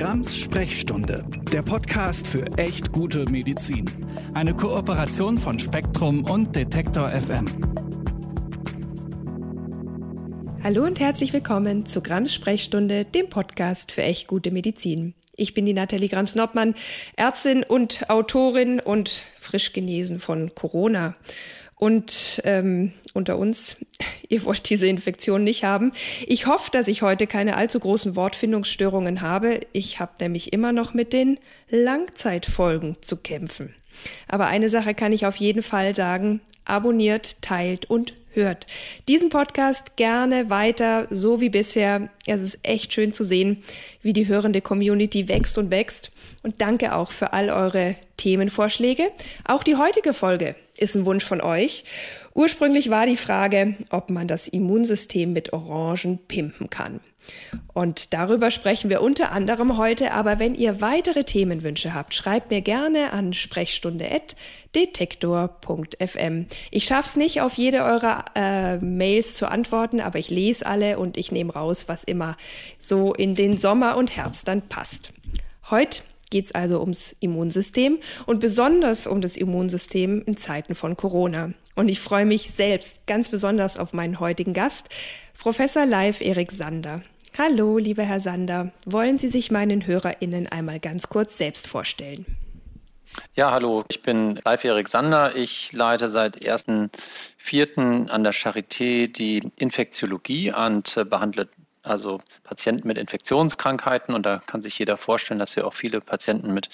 Grams Sprechstunde, der Podcast für echt gute Medizin. Eine Kooperation von Spektrum und Detektor FM. Hallo und herzlich willkommen zu Grams Sprechstunde, dem Podcast für echt gute Medizin. Ich bin die Nathalie Grams-Noppmann, Ärztin und Autorin und frisch genesen von Corona. Und ähm, unter uns, ihr wollt diese Infektion nicht haben. Ich hoffe, dass ich heute keine allzu großen Wortfindungsstörungen habe. Ich habe nämlich immer noch mit den Langzeitfolgen zu kämpfen. Aber eine Sache kann ich auf jeden Fall sagen. Abonniert, teilt und hört. Diesen Podcast gerne weiter, so wie bisher. Es ist echt schön zu sehen, wie die hörende Community wächst und wächst. Und danke auch für all eure Themenvorschläge. Auch die heutige Folge ist ein Wunsch von euch. Ursprünglich war die Frage, ob man das Immunsystem mit Orangen pimpen kann. Und darüber sprechen wir unter anderem heute. Aber wenn ihr weitere Themenwünsche habt, schreibt mir gerne an sprechstunde.detektor.fm. Ich schaff's nicht, auf jede eurer äh, Mails zu antworten, aber ich lese alle und ich nehme raus, was immer so in den Sommer und Herbst dann passt. Heute geht es also ums Immunsystem und besonders um das Immunsystem in Zeiten von Corona. Und ich freue mich selbst ganz besonders auf meinen heutigen Gast, Professor Live Erik Sander. Hallo, lieber Herr Sander. Wollen Sie sich meinen HörerInnen einmal ganz kurz selbst vorstellen? Ja, hallo, ich bin Live Erik Sander. Ich leite seit 1.4. an der Charité die Infektiologie und behandle also Patienten mit Infektionskrankheiten. Und da kann sich jeder vorstellen, dass wir auch viele Patienten mit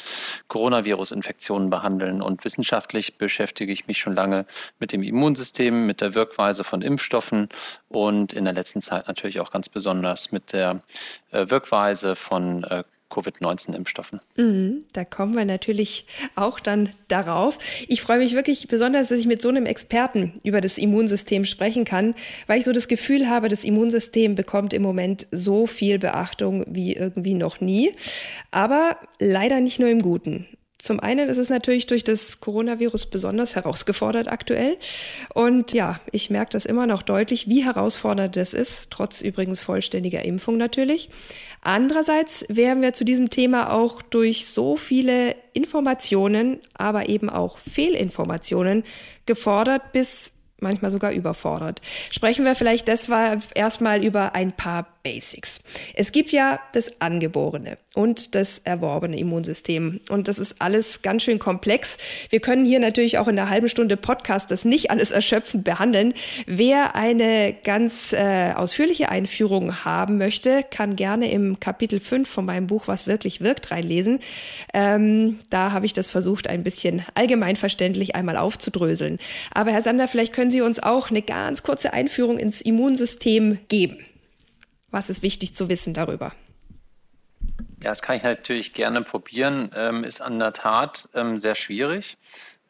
Coronavirus-Infektionen behandeln. Und wissenschaftlich beschäftige ich mich schon lange mit dem Immunsystem, mit der Wirkweise von Impfstoffen und in der letzten Zeit natürlich auch ganz besonders mit der äh, Wirkweise von äh, Covid-19-Impfstoffen. Mhm, da kommen wir natürlich auch dann darauf. Ich freue mich wirklich besonders, dass ich mit so einem Experten über das Immunsystem sprechen kann, weil ich so das Gefühl habe, das Immunsystem bekommt im Moment so viel Beachtung wie irgendwie noch nie. Aber leider nicht nur im Guten. Zum einen ist es natürlich durch das Coronavirus besonders herausgefordert aktuell. Und ja, ich merke das immer noch deutlich, wie herausfordernd das ist, trotz übrigens vollständiger Impfung natürlich. Andererseits wären wir zu diesem Thema auch durch so viele Informationen, aber eben auch Fehlinformationen gefordert bis manchmal sogar überfordert. Sprechen wir vielleicht deshalb erstmal über ein paar Basics. Es gibt ja das angeborene und das erworbene Immunsystem und das ist alles ganz schön komplex. Wir können hier natürlich auch in einer halben Stunde Podcast das nicht alles erschöpfend behandeln. Wer eine ganz äh, ausführliche Einführung haben möchte, kann gerne im Kapitel 5 von meinem Buch Was wirklich wirkt reinlesen. Ähm, da habe ich das versucht, ein bisschen allgemeinverständlich einmal aufzudröseln. Aber Herr Sander, vielleicht können Sie uns auch eine ganz kurze Einführung ins Immunsystem geben. Was ist wichtig zu wissen darüber? Ja, das kann ich natürlich gerne probieren. Ähm, ist an der Tat ähm, sehr schwierig.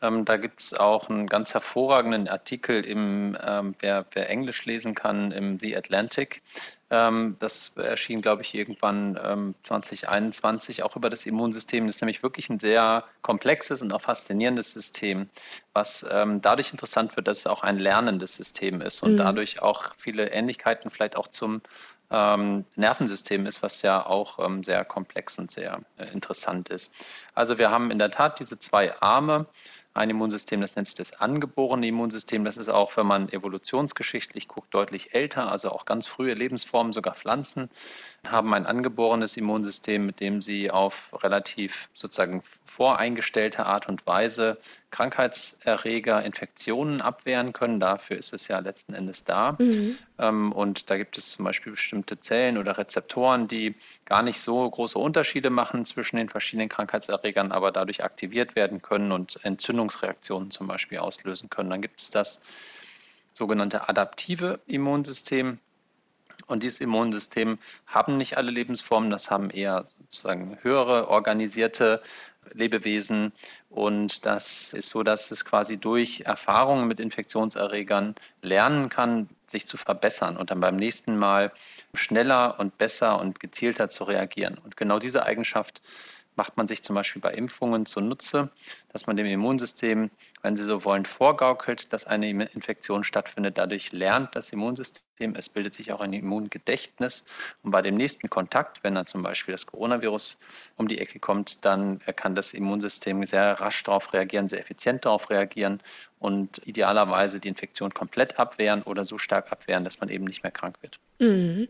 Ähm, da gibt es auch einen ganz hervorragenden Artikel, im, ähm, wer, wer, Englisch lesen kann, im The Atlantic. Ähm, das erschien, glaube ich, irgendwann 2021 ähm, auch über das Immunsystem. Das ist nämlich wirklich ein sehr komplexes und auch faszinierendes System, was dadurch interessant wird, dass es auch ein lernendes System ist und mhm. dadurch auch viele Ähnlichkeiten vielleicht auch zum ähm, Nervensystem ist, was ja auch ähm, sehr komplex und sehr äh, interessant ist. Also wir haben in der Tat diese zwei Arme ein Immunsystem, das nennt sich das angeborene Immunsystem. Das ist auch, wenn man evolutionsgeschichtlich guckt, deutlich älter, also auch ganz frühe Lebensformen, sogar Pflanzen, haben ein angeborenes Immunsystem, mit dem sie auf relativ sozusagen voreingestellte Art und Weise Krankheitserreger, Infektionen abwehren können. Dafür ist es ja letzten Endes da. Mhm. Ähm, und da gibt es zum Beispiel bestimmte Zellen oder Rezeptoren, die gar nicht so große Unterschiede machen zwischen den verschiedenen Krankheitserregern, aber dadurch aktiviert werden können und Entzündungsreaktionen zum Beispiel auslösen können. Dann gibt es das sogenannte adaptive Immunsystem. Und dieses Immunsystem haben nicht alle Lebensformen, das haben eher sozusagen höhere organisierte Lebewesen. Und das ist so, dass es quasi durch Erfahrungen mit Infektionserregern lernen kann, sich zu verbessern und dann beim nächsten Mal schneller und besser und gezielter zu reagieren. Und genau diese Eigenschaft macht man sich zum Beispiel bei Impfungen zunutze, dass man dem Immunsystem wenn Sie so wollen, vorgaukelt, dass eine Infektion stattfindet. Dadurch lernt das Immunsystem, es bildet sich auch ein Immungedächtnis. Und bei dem nächsten Kontakt, wenn dann zum Beispiel das Coronavirus um die Ecke kommt, dann kann das Immunsystem sehr rasch darauf reagieren, sehr effizient darauf reagieren und idealerweise die Infektion komplett abwehren oder so stark abwehren, dass man eben nicht mehr krank wird. Mhm.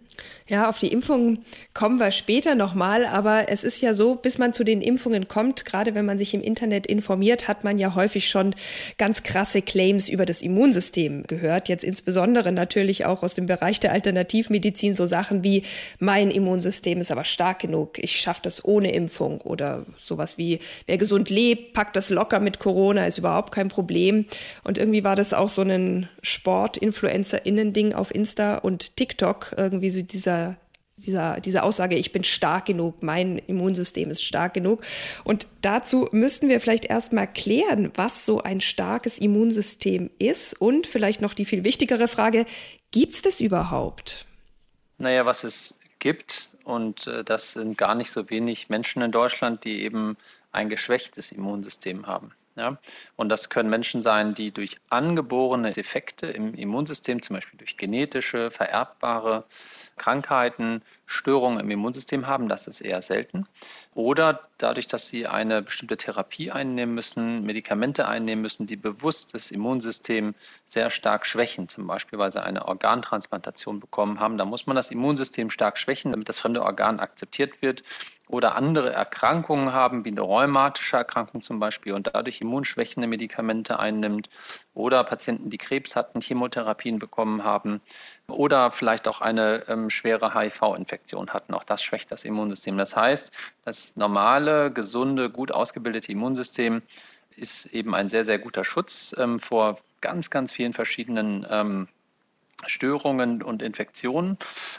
Ja, auf die Impfungen kommen wir später nochmal, aber es ist ja so, bis man zu den Impfungen kommt, gerade wenn man sich im Internet informiert, hat man ja häufig schon ganz krasse Claims über das Immunsystem gehört. Jetzt insbesondere natürlich auch aus dem Bereich der Alternativmedizin so Sachen wie mein Immunsystem ist aber stark genug, ich schaffe das ohne Impfung oder sowas wie wer gesund lebt, packt das locker mit Corona, ist überhaupt kein Problem. Und irgendwie war das auch so ein Sport-Influencer-Innen-Ding auf Insta und TikTok, irgendwie so dieser dieser, diese Aussage, ich bin stark genug, mein Immunsystem ist stark genug. Und dazu müssten wir vielleicht erstmal klären, was so ein starkes Immunsystem ist und vielleicht noch die viel wichtigere Frage, gibt es das überhaupt? Naja, was es gibt, und äh, das sind gar nicht so wenig Menschen in Deutschland, die eben ein geschwächtes Immunsystem haben. Ja? Und das können Menschen sein, die durch angeborene Defekte im Immunsystem, zum Beispiel durch genetische, vererbbare Krankheiten, Störungen im Immunsystem haben, das ist eher selten. Oder dadurch, dass sie eine bestimmte Therapie einnehmen müssen, Medikamente einnehmen müssen, die bewusst das Immunsystem sehr stark schwächen, zum Beispiel weil sie eine Organtransplantation bekommen haben. Da muss man das Immunsystem stark schwächen, damit das fremde Organ akzeptiert wird oder andere Erkrankungen haben, wie eine rheumatische Erkrankung zum Beispiel und dadurch immunschwächende Medikamente einnimmt oder Patienten, die Krebs hatten, Chemotherapien bekommen haben oder vielleicht auch eine ähm, schwere HIV-Infektion hatten. Auch das schwächt das Immunsystem. Das heißt, das normale, gesunde, gut ausgebildete Immunsystem ist eben ein sehr, sehr guter Schutz ähm, vor ganz, ganz vielen verschiedenen ähm, Störungen und Infektionen.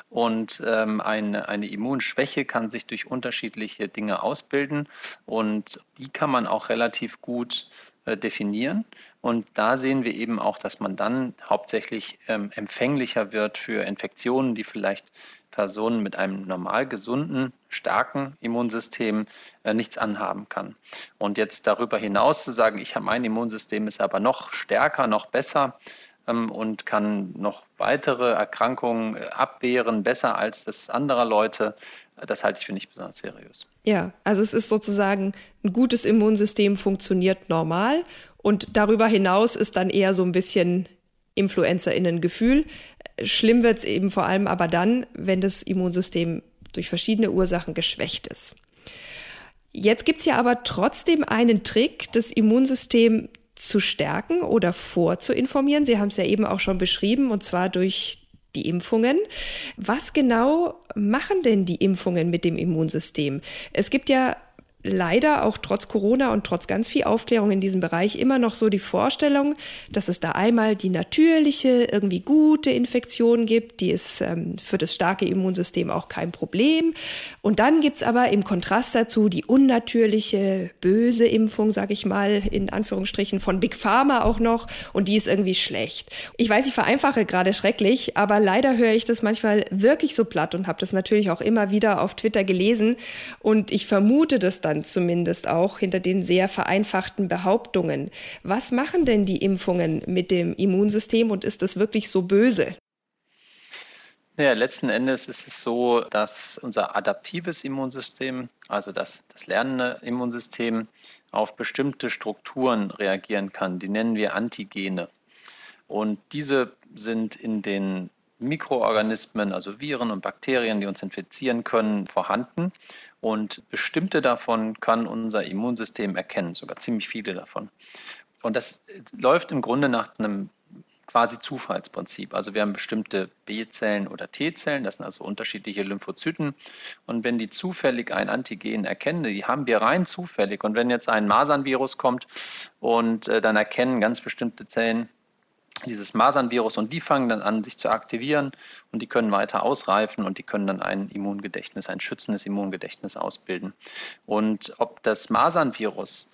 Und ähm, eine, eine Immunschwäche kann sich durch unterschiedliche Dinge ausbilden und die kann man auch relativ gut äh, definieren. Und da sehen wir eben auch, dass man dann hauptsächlich ähm, empfänglicher wird für Infektionen, die vielleicht Personen mit einem normal gesunden, starken Immunsystem äh, nichts anhaben kann. Und jetzt darüber hinaus zu sagen, ich habe mein Immunsystem ist aber noch stärker, noch besser, und kann noch weitere Erkrankungen äh, abwehren, besser als das anderer Leute. Das halte ich für nicht besonders seriös. Ja, also es ist sozusagen ein gutes Immunsystem funktioniert normal und darüber hinaus ist dann eher so ein bisschen Influencerinnen-Gefühl. Schlimm wird es eben vor allem aber dann, wenn das Immunsystem durch verschiedene Ursachen geschwächt ist. Jetzt gibt es ja aber trotzdem einen Trick, das Immunsystem zu stärken oder vorzuinformieren. Sie haben es ja eben auch schon beschrieben, und zwar durch die Impfungen. Was genau machen denn die Impfungen mit dem Immunsystem? Es gibt ja leider auch trotz Corona und trotz ganz viel Aufklärung in diesem Bereich immer noch so die Vorstellung, dass es da einmal die natürliche, irgendwie gute Infektion gibt, die ist ähm, für das starke Immunsystem auch kein Problem. Und dann gibt es aber im Kontrast dazu die unnatürliche, böse Impfung, sage ich mal, in Anführungsstrichen von Big Pharma auch noch und die ist irgendwie schlecht. Ich weiß, ich vereinfache gerade schrecklich, aber leider höre ich das manchmal wirklich so platt und habe das natürlich auch immer wieder auf Twitter gelesen und ich vermute das dann zumindest auch hinter den sehr vereinfachten Behauptungen. Was machen denn die Impfungen mit dem Immunsystem und ist das wirklich so böse? Ja, letzten Endes ist es so, dass unser adaptives Immunsystem, also das, das lernende Immunsystem, auf bestimmte Strukturen reagieren kann. Die nennen wir Antigene. Und diese sind in den Mikroorganismen, also Viren und Bakterien, die uns infizieren können, vorhanden. Und bestimmte davon kann unser Immunsystem erkennen, sogar ziemlich viele davon. Und das läuft im Grunde nach einem quasi Zufallsprinzip. Also wir haben bestimmte B-Zellen oder T-Zellen, das sind also unterschiedliche Lymphozyten. Und wenn die zufällig ein Antigen erkennen, die haben wir rein zufällig. Und wenn jetzt ein Masernvirus kommt und äh, dann erkennen ganz bestimmte Zellen dieses Masernvirus und die fangen dann an, sich zu aktivieren und die können weiter ausreifen und die können dann ein Immungedächtnis, ein schützendes Immungedächtnis ausbilden. Und ob das Masernvirus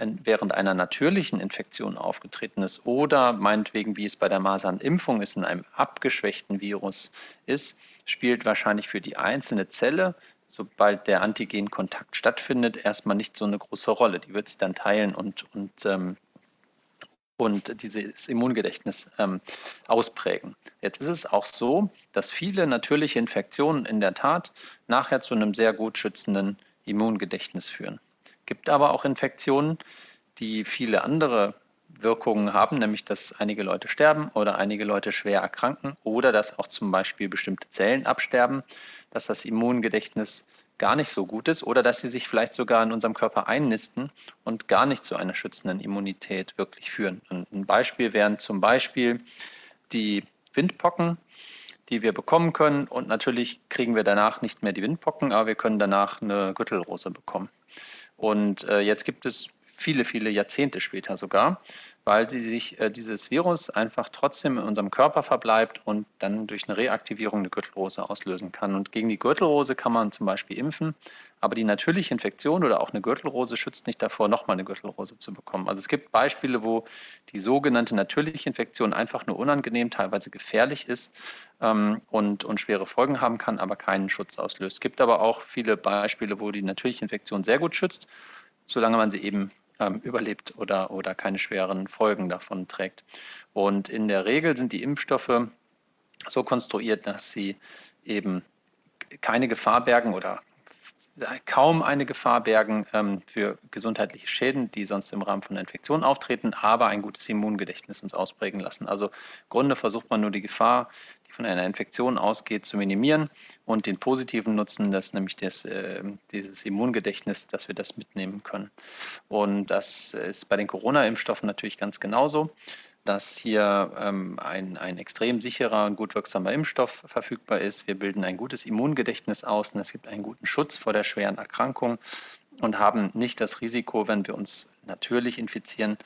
während einer natürlichen Infektion aufgetreten ist oder meinetwegen, wie es bei der Masernimpfung ist, in einem abgeschwächten Virus ist, spielt wahrscheinlich für die einzelne Zelle, sobald der Antigenkontakt stattfindet, erstmal nicht so eine große Rolle. Die wird sich dann teilen und, und ähm, und dieses Immungedächtnis ähm, ausprägen. Jetzt ist es auch so, dass viele natürliche Infektionen in der Tat nachher zu einem sehr gut schützenden Immungedächtnis führen. Gibt aber auch Infektionen, die viele andere Wirkungen haben, nämlich dass einige Leute sterben oder einige Leute schwer erkranken oder dass auch zum Beispiel bestimmte Zellen absterben, dass das Immungedächtnis gar nicht so gut ist oder dass sie sich vielleicht sogar in unserem Körper einnisten und gar nicht zu einer schützenden Immunität wirklich führen. Und ein Beispiel wären zum Beispiel die Windpocken, die wir bekommen können. Und natürlich kriegen wir danach nicht mehr die Windpocken, aber wir können danach eine Gürtelrose bekommen. Und äh, jetzt gibt es viele, viele Jahrzehnte später sogar, weil sie sich äh, dieses Virus einfach trotzdem in unserem Körper verbleibt und dann durch eine Reaktivierung eine Gürtelrose auslösen kann. Und gegen die Gürtelrose kann man zum Beispiel impfen, aber die natürliche Infektion oder auch eine Gürtelrose schützt nicht davor, nochmal eine Gürtelrose zu bekommen. Also es gibt Beispiele, wo die sogenannte natürliche Infektion einfach nur unangenehm, teilweise gefährlich ist ähm, und, und schwere Folgen haben kann, aber keinen Schutz auslöst. Es gibt aber auch viele Beispiele, wo die natürliche Infektion sehr gut schützt, solange man sie eben ähm, überlebt oder, oder keine schweren Folgen davon trägt. Und in der Regel sind die Impfstoffe so konstruiert, dass sie eben keine Gefahr bergen oder kaum eine Gefahr bergen ähm, für gesundheitliche Schäden, die sonst im Rahmen von einer Infektion auftreten, aber ein gutes Immungedächtnis uns ausprägen lassen. Also im Grunde versucht man nur die Gefahr, die von einer Infektion ausgeht, zu minimieren und den positiven Nutzen, das nämlich das, äh, dieses Immungedächtnis, dass wir das mitnehmen können. Und das ist bei den Corona-Impfstoffen natürlich ganz genauso dass hier ähm, ein, ein extrem sicherer und gut wirksamer Impfstoff verfügbar ist. Wir bilden ein gutes Immungedächtnis aus und es gibt einen guten Schutz vor der schweren Erkrankung und haben nicht das Risiko, wenn wir uns natürlich infizieren,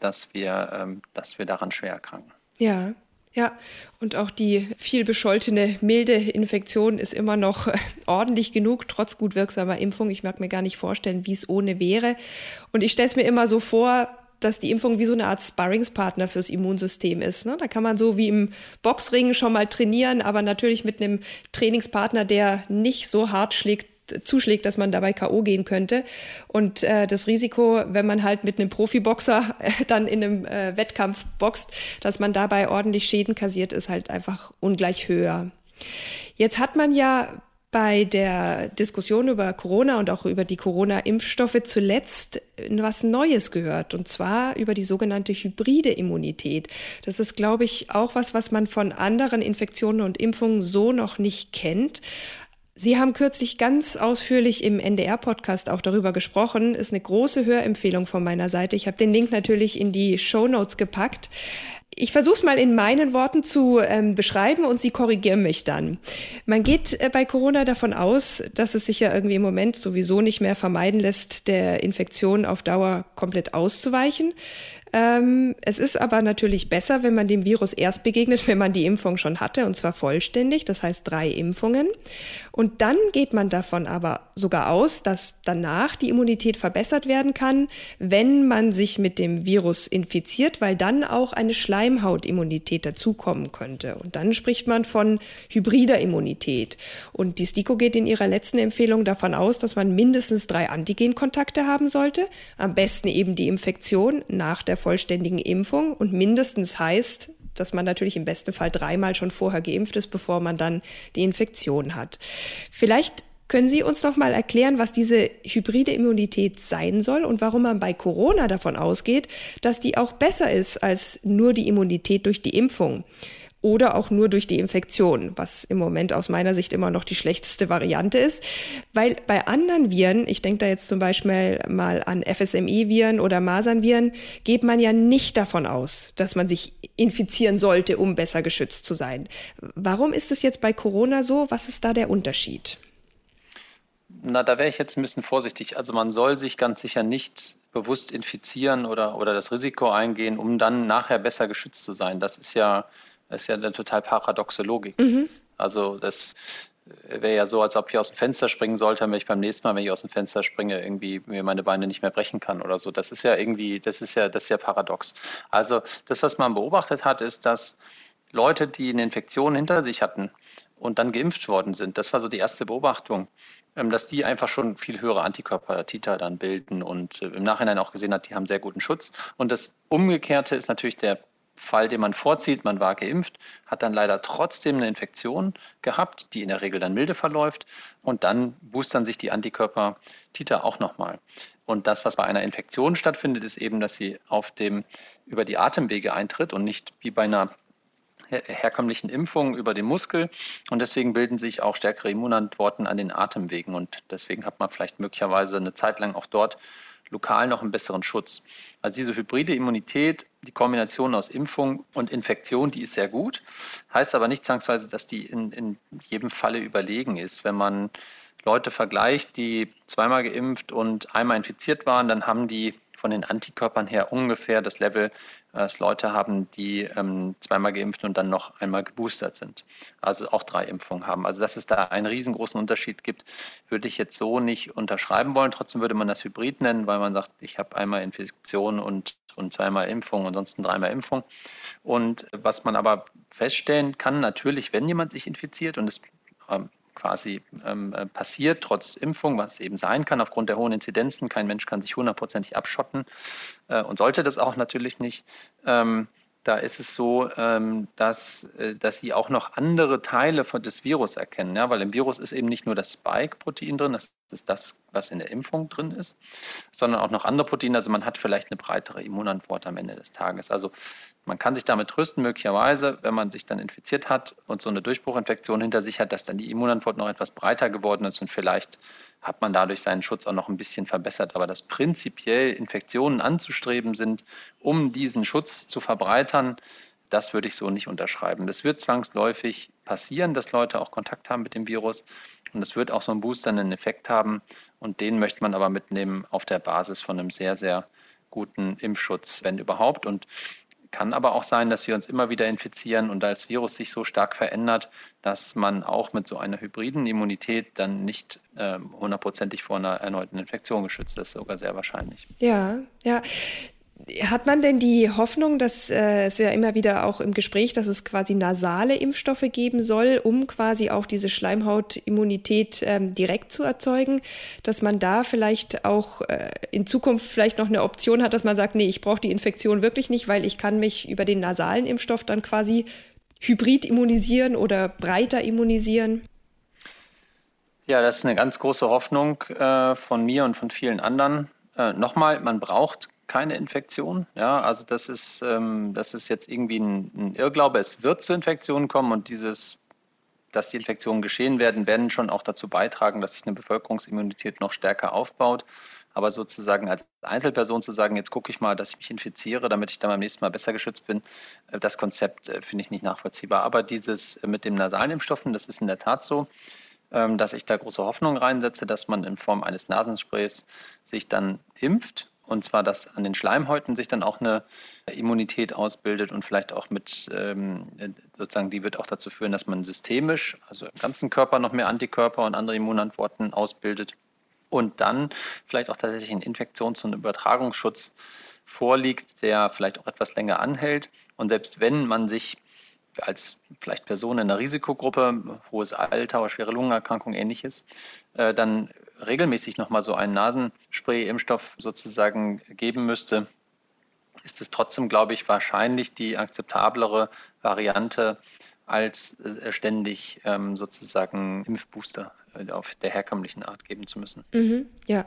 dass wir, ähm, dass wir daran schwer erkranken. Ja, ja, und auch die viel bescholtene milde Infektion ist immer noch ordentlich genug, trotz gut wirksamer Impfung. Ich mag mir gar nicht vorstellen, wie es ohne wäre. Und ich stelle es mir immer so vor, dass die Impfung wie so eine Art Sparringspartner fürs Immunsystem ist. Ne? Da kann man so wie im Boxring schon mal trainieren, aber natürlich mit einem Trainingspartner, der nicht so hart schlägt, zuschlägt, dass man dabei K.O. gehen könnte. Und äh, das Risiko, wenn man halt mit einem Profiboxer äh, dann in einem äh, Wettkampf boxt, dass man dabei ordentlich Schäden kassiert, ist halt einfach ungleich höher. Jetzt hat man ja bei der Diskussion über Corona und auch über die Corona-Impfstoffe zuletzt was Neues gehört, und zwar über die sogenannte hybride Immunität. Das ist, glaube ich, auch was, was man von anderen Infektionen und Impfungen so noch nicht kennt. Sie haben kürzlich ganz ausführlich im NDR-Podcast auch darüber gesprochen. Ist eine große Hörempfehlung von meiner Seite. Ich habe den Link natürlich in die Show Notes gepackt. Ich versuche es mal in meinen Worten zu ähm, beschreiben und Sie korrigieren mich dann. Man geht äh, bei Corona davon aus, dass es sich ja irgendwie im Moment sowieso nicht mehr vermeiden lässt, der Infektion auf Dauer komplett auszuweichen. Ähm, es ist aber natürlich besser, wenn man dem Virus erst begegnet, wenn man die Impfung schon hatte, und zwar vollständig, das heißt drei Impfungen. Und dann geht man davon aber sogar aus, dass danach die Immunität verbessert werden kann, wenn man sich mit dem Virus infiziert, weil dann auch eine Schleimhautimmunität dazukommen könnte. Und dann spricht man von hybrider Immunität. Und die STIKO geht in ihrer letzten Empfehlung davon aus, dass man mindestens drei Antigenkontakte haben sollte, am besten eben die Infektion nach der vollständigen Impfung und mindestens heißt, dass man natürlich im besten Fall dreimal schon vorher geimpft ist, bevor man dann die Infektion hat. Vielleicht können Sie uns noch mal erklären, was diese hybride Immunität sein soll und warum man bei Corona davon ausgeht, dass die auch besser ist als nur die Immunität durch die Impfung? Oder auch nur durch die Infektion, was im Moment aus meiner Sicht immer noch die schlechteste Variante ist. Weil bei anderen Viren, ich denke da jetzt zum Beispiel mal an FSME-Viren oder Masernviren, geht man ja nicht davon aus, dass man sich infizieren sollte, um besser geschützt zu sein. Warum ist es jetzt bei Corona so? Was ist da der Unterschied? Na, da wäre ich jetzt ein bisschen vorsichtig. Also man soll sich ganz sicher nicht bewusst infizieren oder, oder das Risiko eingehen, um dann nachher besser geschützt zu sein. Das ist ja das ist ja eine total paradoxe Logik. Mhm. Also das wäre ja so, als ob ich aus dem Fenster springen sollte, wenn ich beim nächsten Mal, wenn ich aus dem Fenster springe, irgendwie mir meine Beine nicht mehr brechen kann oder so. Das ist ja irgendwie, das ist ja, das ist ja paradox. Also das, was man beobachtet hat, ist, dass Leute, die eine Infektion hinter sich hatten und dann geimpft worden sind. Das war so die erste Beobachtung, ähm, dass die einfach schon viel höhere Antikörper-Titer dann bilden und äh, im Nachhinein auch gesehen hat, die haben sehr guten Schutz. Und das Umgekehrte ist natürlich der Fall, den man vorzieht, man war geimpft, hat dann leider trotzdem eine Infektion gehabt, die in der Regel dann milde verläuft. Und dann boostern sich die Antikörper-Titer auch nochmal. Und das, was bei einer Infektion stattfindet, ist eben, dass sie auf dem, über die Atemwege eintritt und nicht wie bei einer herkömmlichen Impfungen über den Muskel. Und deswegen bilden sich auch stärkere Immunantworten an den Atemwegen. Und deswegen hat man vielleicht möglicherweise eine Zeit lang auch dort lokal noch einen besseren Schutz. Also diese hybride Immunität, die Kombination aus Impfung und Infektion, die ist sehr gut, heißt aber nicht zwangsweise, dass die in, in jedem Falle überlegen ist. Wenn man Leute vergleicht, die zweimal geimpft und einmal infiziert waren, dann haben die von den Antikörpern her ungefähr das Level, dass Leute haben, die ähm, zweimal geimpft und dann noch einmal geboostert sind. Also auch drei Impfungen haben. Also dass es da einen riesengroßen Unterschied gibt, würde ich jetzt so nicht unterschreiben wollen. Trotzdem würde man das Hybrid nennen, weil man sagt, ich habe einmal Infektion und, und zweimal Impfung, ansonsten dreimal Impfung. Und was man aber feststellen kann, natürlich, wenn jemand sich infiziert und es ähm, quasi ähm, äh, passiert, trotz Impfung, was eben sein kann, aufgrund der hohen Inzidenzen. Kein Mensch kann sich hundertprozentig abschotten äh, und sollte das auch natürlich nicht. Ähm, da ist es so, ähm, dass, äh, dass sie auch noch andere Teile des Virus erkennen. Ja? Weil im Virus ist eben nicht nur das Spike-Protein drin, das ist das, was in der Impfung drin ist, sondern auch noch andere Proteine. Also man hat vielleicht eine breitere Immunantwort am Ende des Tages. Also man kann sich damit trösten, möglicherweise, wenn man sich dann infiziert hat und so eine Durchbruchinfektion hinter sich hat, dass dann die Immunantwort noch etwas breiter geworden ist und vielleicht hat man dadurch seinen Schutz auch noch ein bisschen verbessert. Aber dass prinzipiell Infektionen anzustreben sind, um diesen Schutz zu verbreitern, das würde ich so nicht unterschreiben. Das wird zwangsläufig passieren, dass Leute auch Kontakt haben mit dem Virus. Und es wird auch so einen boosternden Effekt haben. Und den möchte man aber mitnehmen auf der Basis von einem sehr, sehr guten Impfschutz, wenn überhaupt. Und kann aber auch sein, dass wir uns immer wieder infizieren und das Virus sich so stark verändert, dass man auch mit so einer hybriden Immunität dann nicht äh, hundertprozentig vor einer erneuten Infektion geschützt ist, sogar sehr wahrscheinlich. Ja, ja. Hat man denn die Hoffnung, dass äh, es ja immer wieder auch im Gespräch, dass es quasi nasale Impfstoffe geben soll, um quasi auch diese Schleimhautimmunität ähm, direkt zu erzeugen, dass man da vielleicht auch äh, in Zukunft vielleicht noch eine Option hat, dass man sagt, nee, ich brauche die Infektion wirklich nicht, weil ich kann mich über den nasalen Impfstoff dann quasi hybrid immunisieren oder breiter immunisieren? Ja, das ist eine ganz große Hoffnung äh, von mir und von vielen anderen. Äh, nochmal, man braucht keine Infektion. Ja, also das ist, ähm, das ist jetzt irgendwie ein, ein, Irrglaube. Es wird zu Infektionen kommen und dieses, dass die Infektionen geschehen werden, werden schon auch dazu beitragen, dass sich eine Bevölkerungsimmunität noch stärker aufbaut. Aber sozusagen als Einzelperson zu sagen, jetzt gucke ich mal, dass ich mich infiziere, damit ich dann beim nächsten Mal besser geschützt bin, äh, das Konzept äh, finde ich nicht nachvollziehbar. Aber dieses mit dem nasalen Impfstoffen, das ist in der Tat so ähm, dass ich da große Hoffnung reinsetze, dass man in Form eines Nasensprays sich dann impft und zwar, dass an den Schleimhäuten sich dann auch eine Immunität ausbildet und vielleicht auch mit, ähm, sozusagen, die wird auch dazu führen, dass man systemisch, also im ganzen Körper noch mehr Antikörper und andere Immunantworten ausbildet. Und dann vielleicht auch tatsächlich ein Infektions- und Übertragungsschutz vorliegt, der vielleicht auch etwas länger anhält. Und selbst wenn man sich als vielleicht Person in einer Risikogruppe, hohes Alter oder schwere Lungenerkrankung ähnliches, äh, dann regelmäßig nochmal so einen Nasenspray-Impfstoff sozusagen geben müsste, ist es trotzdem, glaube ich, wahrscheinlich die akzeptablere Variante, als äh, ständig ähm, sozusagen Impfbooster äh, auf der herkömmlichen Art geben zu müssen. Mhm, ja,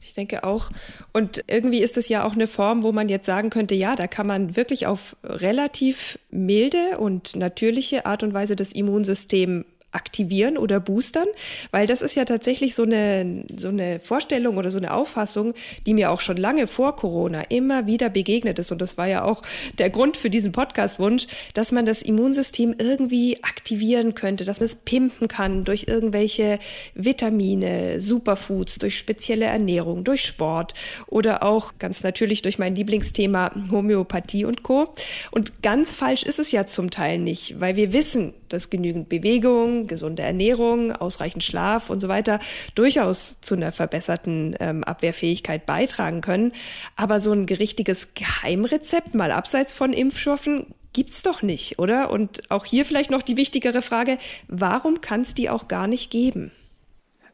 ich denke auch. Und irgendwie ist es ja auch eine Form, wo man jetzt sagen könnte, ja, da kann man wirklich auf relativ milde und natürliche Art und Weise das Immunsystem aktivieren oder boostern, weil das ist ja tatsächlich so eine, so eine Vorstellung oder so eine Auffassung, die mir auch schon lange vor Corona immer wieder begegnet ist. Und das war ja auch der Grund für diesen Podcast-Wunsch, dass man das Immunsystem irgendwie aktivieren könnte, dass man es pimpen kann durch irgendwelche Vitamine, Superfoods, durch spezielle Ernährung, durch Sport oder auch ganz natürlich durch mein Lieblingsthema Homöopathie und Co. Und ganz falsch ist es ja zum Teil nicht, weil wir wissen, dass genügend Bewegung, gesunde Ernährung, ausreichend Schlaf und so weiter durchaus zu einer verbesserten ähm, Abwehrfähigkeit beitragen können. Aber so ein richtiges Geheimrezept, mal abseits von Impfstoffen, gibt's doch nicht, oder? Und auch hier vielleicht noch die wichtigere Frage, warum kann es die auch gar nicht geben?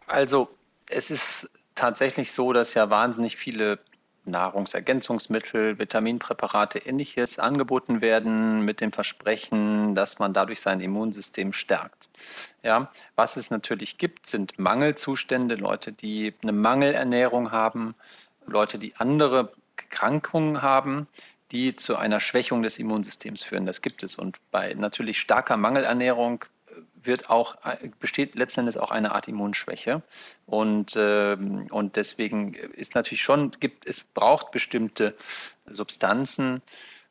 Also es ist tatsächlich so, dass ja wahnsinnig viele Nahrungsergänzungsmittel, Vitaminpräparate, ähnliches angeboten werden mit dem Versprechen, dass man dadurch sein Immunsystem stärkt. Ja, was es natürlich gibt, sind Mangelzustände, Leute, die eine Mangelernährung haben, Leute, die andere Erkrankungen haben, die zu einer Schwächung des Immunsystems führen. Das gibt es. Und bei natürlich starker Mangelernährung wird auch, besteht letzten Endes auch eine Art Immunschwäche. Und, äh, und deswegen ist natürlich schon, gibt, es braucht bestimmte Substanzen,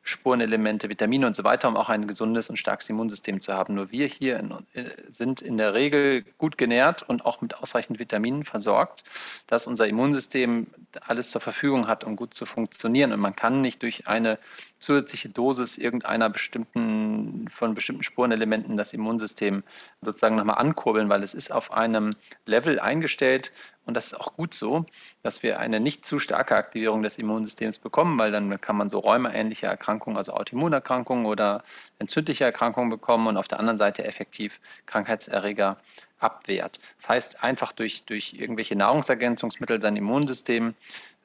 Spurenelemente, Vitamine und so weiter, um auch ein gesundes und starkes Immunsystem zu haben. Nur wir hier in, äh, sind in der Regel gut genährt und auch mit ausreichend Vitaminen versorgt, dass unser Immunsystem alles zur Verfügung hat, um gut zu funktionieren. Und man kann nicht durch eine zusätzliche Dosis irgendeiner bestimmten, von bestimmten Spurenelementen das Immunsystem sozusagen nochmal ankurbeln, weil es ist auf einem Level eingestellt, und das ist auch gut so, dass wir eine nicht zu starke Aktivierung des Immunsystems bekommen, weil dann kann man so räumeähnliche Erkrankungen, also Autoimmunerkrankungen oder entzündliche Erkrankungen bekommen und auf der anderen Seite effektiv Krankheitserreger abwehrt. Das heißt, einfach durch, durch irgendwelche Nahrungsergänzungsmittel sein Immunsystem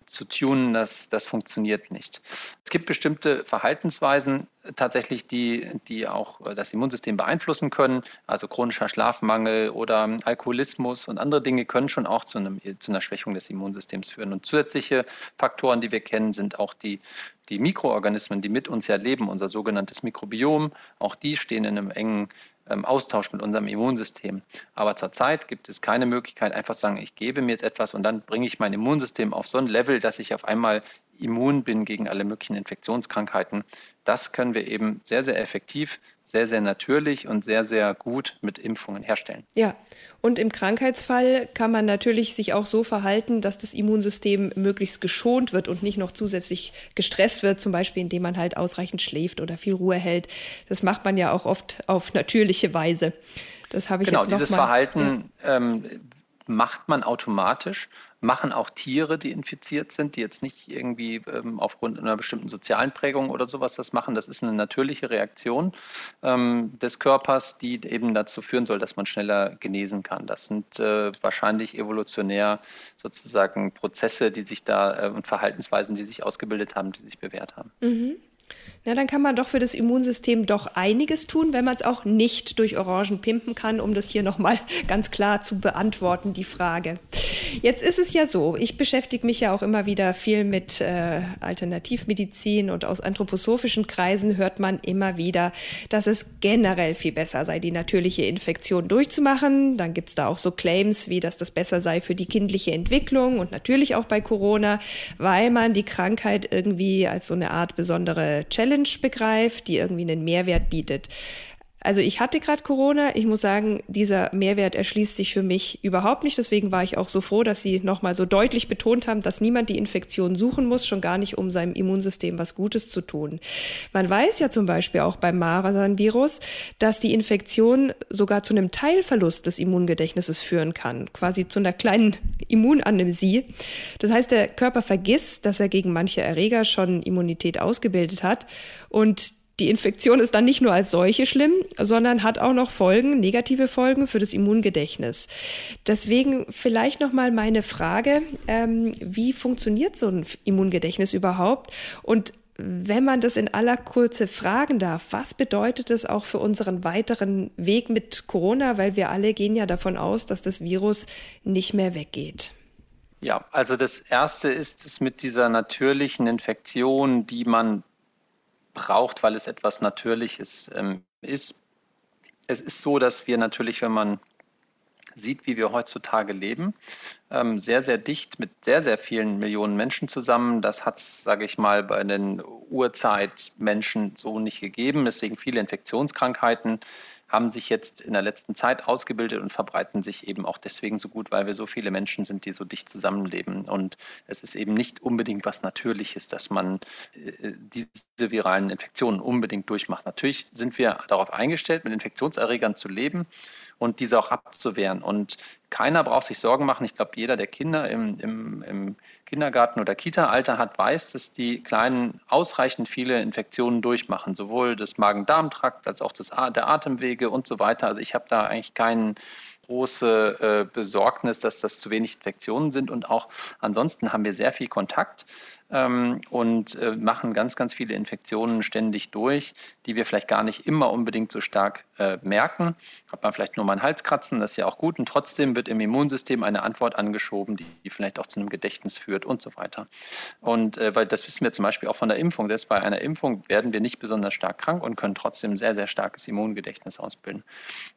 zu tunen, das, das funktioniert nicht. Es gibt bestimmte Verhaltensweisen tatsächlich, die, die auch das Immunsystem beeinflussen können. Also chronischer Schlafmangel oder Alkoholismus und andere Dinge können schon auch zu, einem, zu einer Schwächung des Immunsystems führen. Und zusätzliche Faktoren, die wir kennen, sind auch die, die Mikroorganismen, die mit uns ja leben, unser sogenanntes Mikrobiom. Auch die stehen in einem engen ähm, Austausch mit unserem Immunsystem. Aber zurzeit gibt es keine Möglichkeit, einfach zu sagen, ich gebe mir jetzt etwas und dann bringe ich mein Immunsystem auf so ein Level, dass ich auf einmal immun bin gegen alle möglichen Infektionskrankheiten. Das können wir eben sehr, sehr effektiv, sehr, sehr natürlich und sehr, sehr gut mit Impfungen herstellen. Ja, und im Krankheitsfall kann man natürlich sich auch so verhalten, dass das Immunsystem möglichst geschont wird und nicht noch zusätzlich gestresst wird, zum Beispiel indem man halt ausreichend schläft oder viel Ruhe hält. Das macht man ja auch oft auf natürliche Weise. Das habe ich genau, jetzt noch dieses mal, Verhalten ja. ähm, macht man automatisch, machen auch Tiere, die infiziert sind, die jetzt nicht irgendwie ähm, aufgrund einer bestimmten sozialen Prägung oder sowas das machen. Das ist eine natürliche Reaktion ähm, des Körpers, die eben dazu führen soll, dass man schneller genesen kann. Das sind äh, wahrscheinlich evolutionär sozusagen Prozesse, die sich da äh, und Verhaltensweisen, die sich ausgebildet haben, die sich bewährt haben. Mhm. Na, dann kann man doch für das Immunsystem doch einiges tun, wenn man es auch nicht durch Orangen pimpen kann, um das hier nochmal ganz klar zu beantworten, die Frage. Jetzt ist es ja so, ich beschäftige mich ja auch immer wieder viel mit äh, Alternativmedizin und aus anthroposophischen Kreisen hört man immer wieder, dass es generell viel besser sei, die natürliche Infektion durchzumachen. Dann gibt es da auch so Claims, wie dass das besser sei für die kindliche Entwicklung und natürlich auch bei Corona, weil man die Krankheit irgendwie als so eine Art besondere Challenge begreift, die irgendwie einen Mehrwert bietet. Also ich hatte gerade Corona. Ich muss sagen, dieser Mehrwert erschließt sich für mich überhaupt nicht. Deswegen war ich auch so froh, dass Sie nochmal so deutlich betont haben, dass niemand die Infektion suchen muss, schon gar nicht, um seinem Immunsystem was Gutes zu tun. Man weiß ja zum Beispiel auch beim Marsan-Virus, dass die Infektion sogar zu einem Teilverlust des Immungedächtnisses führen kann, quasi zu einer kleinen Immunamnesie. Das heißt, der Körper vergisst, dass er gegen manche Erreger schon Immunität ausgebildet hat und die Infektion ist dann nicht nur als solche schlimm, sondern hat auch noch Folgen, negative Folgen für das Immungedächtnis. Deswegen vielleicht noch mal meine Frage: ähm, Wie funktioniert so ein Immungedächtnis überhaupt? Und wenn man das in aller Kurze fragen darf, was bedeutet das auch für unseren weiteren Weg mit Corona? Weil wir alle gehen ja davon aus, dass das Virus nicht mehr weggeht. Ja, also das Erste ist es mit dieser natürlichen Infektion, die man braucht, weil es etwas Natürliches ähm, ist. Es ist so, dass wir natürlich, wenn man sieht, wie wir heutzutage leben, ähm, sehr, sehr dicht mit sehr, sehr vielen Millionen Menschen zusammen. Das hat es, sage ich mal, bei den Urzeitmenschen so nicht gegeben. Deswegen viele Infektionskrankheiten haben sich jetzt in der letzten Zeit ausgebildet und verbreiten sich eben auch deswegen so gut, weil wir so viele Menschen sind, die so dicht zusammenleben. Und es ist eben nicht unbedingt was Natürliches, dass man äh, diese viralen Infektionen unbedingt durchmacht. Natürlich sind wir darauf eingestellt, mit Infektionserregern zu leben und diese auch abzuwehren. Und keiner braucht sich Sorgen machen. Ich glaube, jeder, der Kinder im, im, im Kindergarten- oder Kita-Alter hat, weiß, dass die Kleinen ausreichend viele Infektionen durchmachen, sowohl des Magen-Darm-Trakt als auch des, der Atemwege und so weiter. Also ich habe da eigentlich keinen große äh, Besorgnis, dass das zu wenig Infektionen sind. Und auch ansonsten haben wir sehr viel Kontakt ähm, und äh, machen ganz, ganz viele Infektionen ständig durch, die wir vielleicht gar nicht immer unbedingt so stark äh, merken. Hat man vielleicht nur mal einen Halskratzen, das ist ja auch gut. Und trotzdem wird im Immunsystem eine Antwort angeschoben, die, die vielleicht auch zu einem Gedächtnis führt und so weiter. Und äh, weil das wissen wir zum Beispiel auch von der Impfung. Selbst bei einer Impfung werden wir nicht besonders stark krank und können trotzdem sehr, sehr starkes Immungedächtnis ausbilden.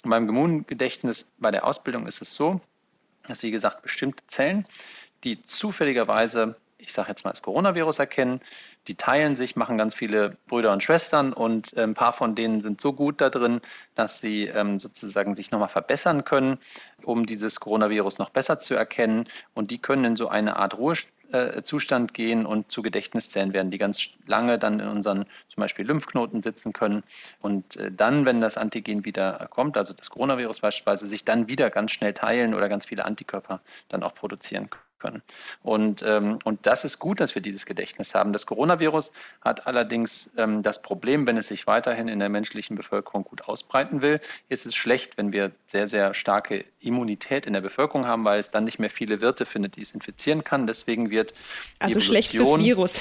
Und beim Immungedächtnis bei der Ausbildung ist es so, dass, wie gesagt, bestimmte Zellen, die zufälligerweise ich sage jetzt mal, das Coronavirus erkennen. Die teilen sich, machen ganz viele Brüder und Schwestern und äh, ein paar von denen sind so gut da drin, dass sie ähm, sozusagen sich nochmal verbessern können, um dieses Coronavirus noch besser zu erkennen. Und die können in so eine Art Ruhezustand gehen und zu Gedächtniszellen werden, die ganz lange dann in unseren zum Beispiel Lymphknoten sitzen können und äh, dann, wenn das Antigen wieder kommt, also das Coronavirus beispielsweise, sich dann wieder ganz schnell teilen oder ganz viele Antikörper dann auch produzieren können können. Und, ähm, und das ist gut, dass wir dieses Gedächtnis haben. Das Coronavirus hat allerdings ähm, das Problem, wenn es sich weiterhin in der menschlichen Bevölkerung gut ausbreiten will, ist es schlecht, wenn wir sehr, sehr starke Immunität in der Bevölkerung haben, weil es dann nicht mehr viele Wirte findet, die es infizieren kann. Deswegen wird also schlecht fürs Virus.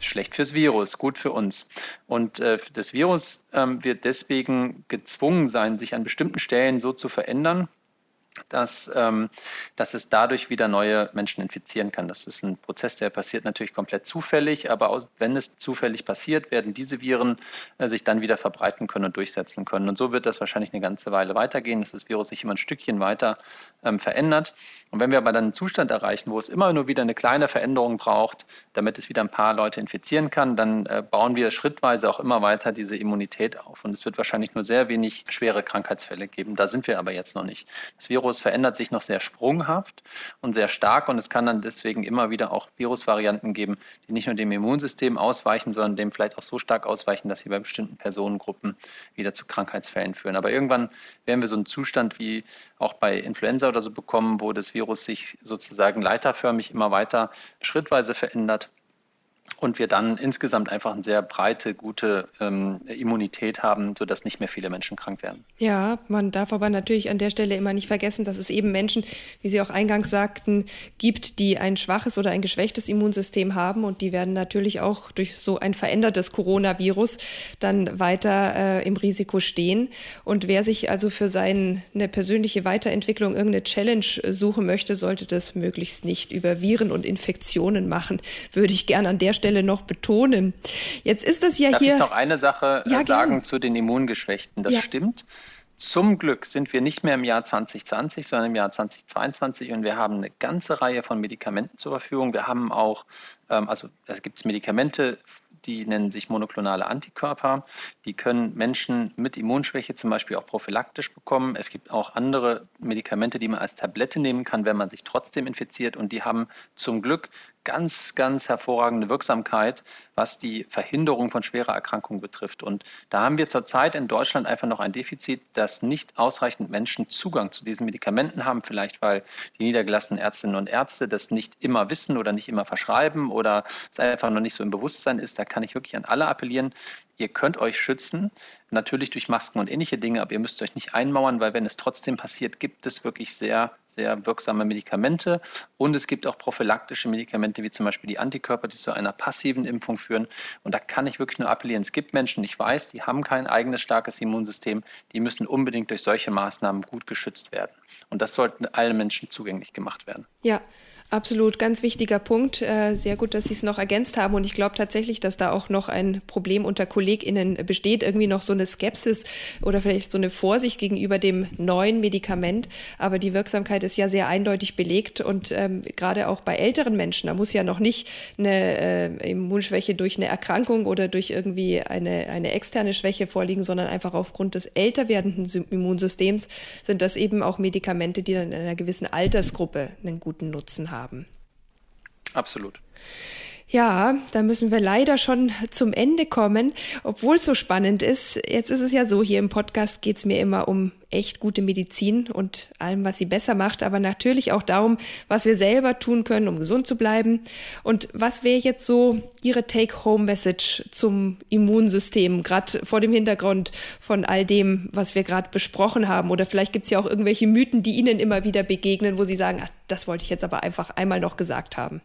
Schlecht fürs Virus, gut für uns. Und äh, das Virus ähm, wird deswegen gezwungen sein, sich an bestimmten Stellen so zu verändern, dass, ähm, dass es dadurch wieder neue Menschen infizieren kann. Das ist ein Prozess, der passiert natürlich komplett zufällig, aber aus, wenn es zufällig passiert, werden diese Viren äh, sich dann wieder verbreiten können und durchsetzen können. Und so wird das wahrscheinlich eine ganze Weile weitergehen, dass das Virus sich immer ein Stückchen weiter ähm, verändert. Und wenn wir aber dann einen Zustand erreichen, wo es immer nur wieder eine kleine Veränderung braucht, damit es wieder ein paar Leute infizieren kann, dann äh, bauen wir schrittweise auch immer weiter diese Immunität auf. Und es wird wahrscheinlich nur sehr wenig schwere Krankheitsfälle geben. Da sind wir aber jetzt noch nicht. Das Virus Virus verändert sich noch sehr sprunghaft und sehr stark und es kann dann deswegen immer wieder auch Virusvarianten geben, die nicht nur dem Immunsystem ausweichen, sondern dem vielleicht auch so stark ausweichen, dass sie bei bestimmten Personengruppen wieder zu Krankheitsfällen führen. Aber irgendwann werden wir so einen Zustand wie auch bei Influenza oder so bekommen, wo das Virus sich sozusagen leiterförmig immer weiter schrittweise verändert und wir dann insgesamt einfach eine sehr breite, gute ähm, Immunität haben, sodass nicht mehr viele Menschen krank werden. Ja, man darf aber natürlich an der Stelle immer nicht vergessen, dass es eben Menschen, wie Sie auch eingangs sagten, gibt, die ein schwaches oder ein geschwächtes Immunsystem haben und die werden natürlich auch durch so ein verändertes Coronavirus dann weiter äh, im Risiko stehen. Und wer sich also für seine persönliche Weiterentwicklung irgendeine Challenge suchen möchte, sollte das möglichst nicht über Viren und Infektionen machen, würde ich gerne an der Stelle Stelle noch betonen. Jetzt ist das ja Darf hier. Darf ich noch eine Sache äh, ja, sagen gern. zu den Immungeschwächten? Das ja. stimmt. Zum Glück sind wir nicht mehr im Jahr 2020, sondern im Jahr 2022 und wir haben eine ganze Reihe von Medikamenten zur Verfügung. Wir haben auch, ähm, also es gibt Medikamente, die nennen sich monoklonale Antikörper. Die können Menschen mit Immunschwäche zum Beispiel auch prophylaktisch bekommen. Es gibt auch andere Medikamente, die man als Tablette nehmen kann, wenn man sich trotzdem infiziert. Und die haben zum Glück ganz, ganz hervorragende Wirksamkeit, was die Verhinderung von schwerer Erkrankung betrifft. Und da haben wir zurzeit in Deutschland einfach noch ein Defizit, dass nicht ausreichend Menschen Zugang zu diesen Medikamenten haben, vielleicht weil die niedergelassenen Ärztinnen und Ärzte das nicht immer wissen oder nicht immer verschreiben oder es einfach noch nicht so im Bewusstsein ist. Da kann ich wirklich an alle appellieren, Ihr könnt euch schützen, natürlich durch Masken und ähnliche Dinge, aber ihr müsst euch nicht einmauern, weil wenn es trotzdem passiert, gibt es wirklich sehr, sehr wirksame Medikamente und es gibt auch prophylaktische Medikamente, wie zum Beispiel die Antikörper, die zu einer passiven Impfung führen. Und da kann ich wirklich nur appellieren. Es gibt Menschen, ich weiß, die haben kein eigenes starkes Immunsystem, die müssen unbedingt durch solche Maßnahmen gut geschützt werden. Und das sollten allen Menschen zugänglich gemacht werden. Ja, Absolut, ganz wichtiger Punkt. Äh, sehr gut, dass Sie es noch ergänzt haben. Und ich glaube tatsächlich, dass da auch noch ein Problem unter KollegInnen besteht. Irgendwie noch so eine Skepsis oder vielleicht so eine Vorsicht gegenüber dem neuen Medikament. Aber die Wirksamkeit ist ja sehr eindeutig belegt. Und ähm, gerade auch bei älteren Menschen, da muss ja noch nicht eine äh, Immunschwäche durch eine Erkrankung oder durch irgendwie eine, eine externe Schwäche vorliegen, sondern einfach aufgrund des älter werdenden Immunsystems sind das eben auch Medikamente, die dann in einer gewissen Altersgruppe einen guten Nutzen haben haben. Absolut. Ja, da müssen wir leider schon zum Ende kommen, obwohl es so spannend ist. Jetzt ist es ja so, hier im Podcast geht es mir immer um echt gute Medizin und allem, was sie besser macht, aber natürlich auch darum, was wir selber tun können, um gesund zu bleiben. Und was wäre jetzt so Ihre Take-Home-Message zum Immunsystem, gerade vor dem Hintergrund von all dem, was wir gerade besprochen haben? Oder vielleicht gibt es ja auch irgendwelche Mythen, die Ihnen immer wieder begegnen, wo Sie sagen, ach, das wollte ich jetzt aber einfach einmal noch gesagt haben.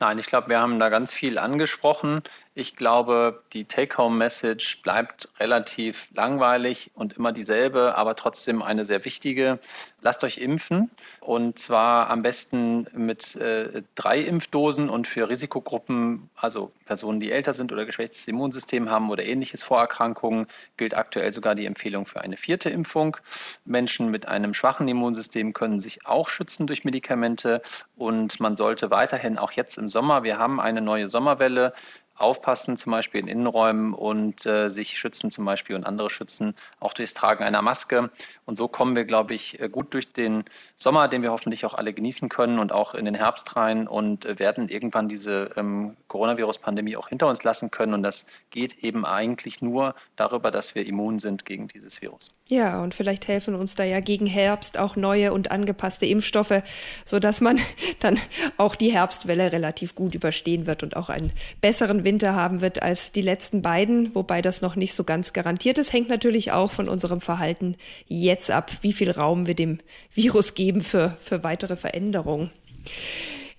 Nein, ich glaube, wir haben da ganz viel angesprochen. Ich glaube, die Take-Home-Message bleibt relativ langweilig und immer dieselbe, aber trotzdem eine sehr wichtige. Lasst euch impfen und zwar am besten mit äh, drei Impfdosen und für Risikogruppen, also Personen, die älter sind oder geschwächtes Immunsystem haben oder ähnliches Vorerkrankungen, gilt aktuell sogar die Empfehlung für eine vierte Impfung. Menschen mit einem schwachen Immunsystem können sich auch schützen durch Medikamente und man sollte weiterhin auch jetzt im Sommer, wir haben eine neue Sommerwelle, aufpassen, zum Beispiel in Innenräumen und äh, sich schützen zum Beispiel und andere schützen, auch durchs Tragen einer Maske. Und so kommen wir, glaube ich, äh, gut durch den Sommer, den wir hoffentlich auch alle genießen können und auch in den Herbst rein und äh, werden irgendwann diese ähm, Coronavirus-Pandemie auch hinter uns lassen können. Und das geht eben eigentlich nur darüber, dass wir immun sind gegen dieses Virus. Ja, und vielleicht helfen uns da ja gegen Herbst auch neue und angepasste Impfstoffe, sodass man dann auch die Herbstwelle relativ gut überstehen wird und auch einen besseren Winter haben wird als die letzten beiden, wobei das noch nicht so ganz garantiert ist. Hängt natürlich auch von unserem Verhalten jetzt ab, wie viel Raum wir dem Virus geben für, für weitere Veränderungen.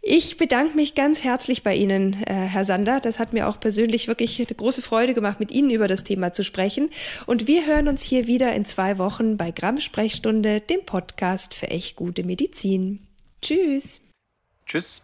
Ich bedanke mich ganz herzlich bei Ihnen, äh, Herr Sander. Das hat mir auch persönlich wirklich eine große Freude gemacht, mit Ihnen über das Thema zu sprechen. Und wir hören uns hier wieder in zwei Wochen bei Gramm Sprechstunde, dem Podcast für echt gute Medizin. Tschüss. Tschüss.